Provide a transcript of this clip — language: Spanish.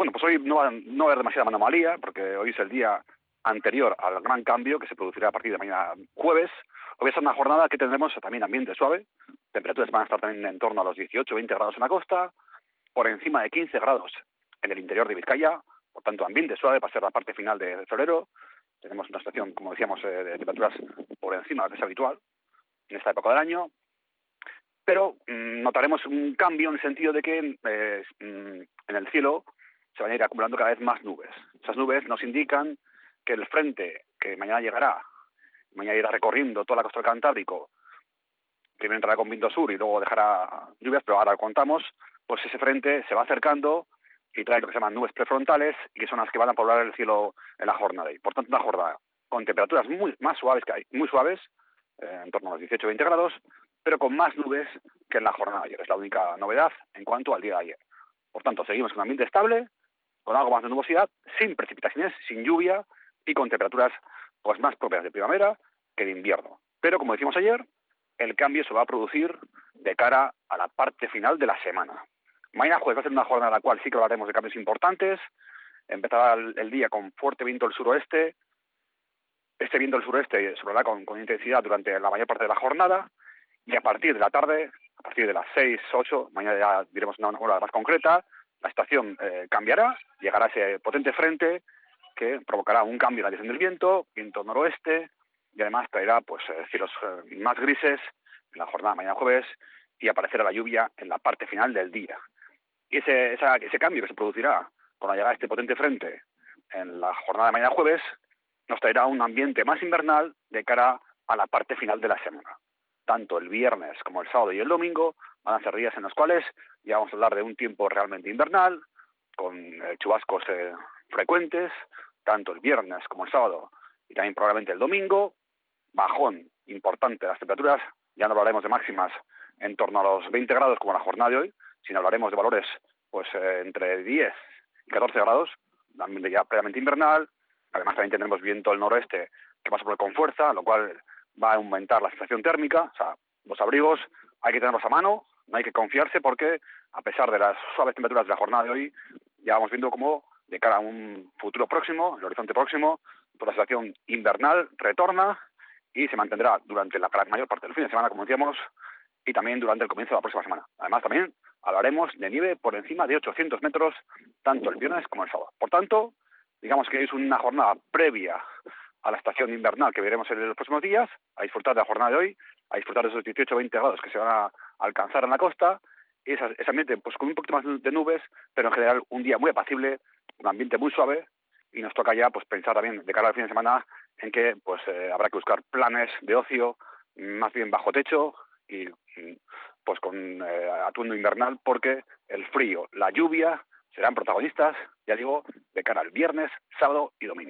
bueno, pues hoy no va, no va a haber demasiada anomalía, porque hoy es el día anterior al gran cambio que se producirá a partir de mañana jueves. Hoy es una jornada que tendremos también ambiente suave, temperaturas van a estar también en torno a los 18 20 grados en la costa, por encima de 15 grados en el interior de Vizcaya, por tanto ambiente suave para ser la parte final de febrero. Tenemos una situación, como decíamos, eh, de temperaturas por encima de lo que es habitual en esta época del año, pero mm, notaremos un cambio en el sentido de que eh, mm, en el cielo se van a ir acumulando cada vez más nubes. Esas nubes nos indican que el frente que mañana llegará, mañana irá recorriendo toda la costa del Cantábrico, primero entrará con viento sur y luego dejará lluvias, pero ahora contamos, pues ese frente se va acercando y trae lo que se llaman nubes prefrontales y que son las que van a poblar el cielo en la jornada. Y por tanto, una jornada con temperaturas muy más suaves que hay, muy suaves, eh, en torno a los 18-20 grados, pero con más nubes que en la jornada de ayer. Es la única novedad en cuanto al día de ayer. Por tanto, seguimos con un ambiente estable, con algo más de nubosidad, sin precipitaciones, sin lluvia y con temperaturas pues más propias de primavera que de invierno. Pero como decimos ayer, el cambio se va a producir de cara a la parte final de la semana. Mañana jueves va a ser una jornada en la cual sí que hablaremos de cambios importantes. Empezará el, día con fuerte viento del suroeste. Este viento del suroeste soplará con, con intensidad durante la mayor parte de la jornada. Y a partir de la tarde, a partir de las 6, 8, mañana ya diremos una hora más concreta, la estación eh, cambiará, llegará ese potente frente que provocará un cambio en la dirección del viento, viento noroeste, y además traerá pues eh, cielos eh, más grises en la jornada mañana jueves y aparecerá la lluvia en la parte final del día. Y ese, ese cambio que se producirá con la llegada de este potente frente en la jornada de mañana jueves nos traerá un ambiente más invernal de cara a la parte final de la semana. Tanto el viernes como el sábado y el domingo van a ser días en los cuales ya vamos a hablar de un tiempo realmente invernal, con eh, chubascos eh, frecuentes, tanto el viernes como el sábado y también probablemente el domingo, bajón importante de las temperaturas, ya no hablaremos de máximas en torno a los 20 grados como la jornada de hoy, sino hablaremos de valores pues eh, entre 10 y 14 grados, ya previamente invernal, además también tendremos viento del noroeste que pasa por con fuerza, lo cual va a aumentar la sensación térmica, o sea, los abrigos hay que tenerlos a mano, no hay que confiarse porque a pesar de las suaves temperaturas de la jornada de hoy, ya vamos viendo cómo de cara a un futuro próximo, el horizonte próximo, pues la situación invernal retorna y se mantendrá durante la mayor parte del fin de semana, como decíamos, y también durante el comienzo de la próxima semana. Además, también hablaremos de nieve por encima de 800 metros, tanto el viernes como el sábado. Por tanto, digamos que es una jornada previa a la estación invernal que veremos en los próximos días, a disfrutar de la jornada de hoy, a disfrutar de esos 18-20 grados que se van a alcanzar en la costa, ese, ese ambiente pues con un poquito más de nubes, pero en general un día muy apacible, un ambiente muy suave, y nos toca ya pues pensar también de cara al fin de semana en que pues eh, habrá que buscar planes de ocio más bien bajo techo y pues con eh, atuendo invernal porque el frío, la lluvia serán protagonistas, ya digo, de cara al viernes, sábado y domingo.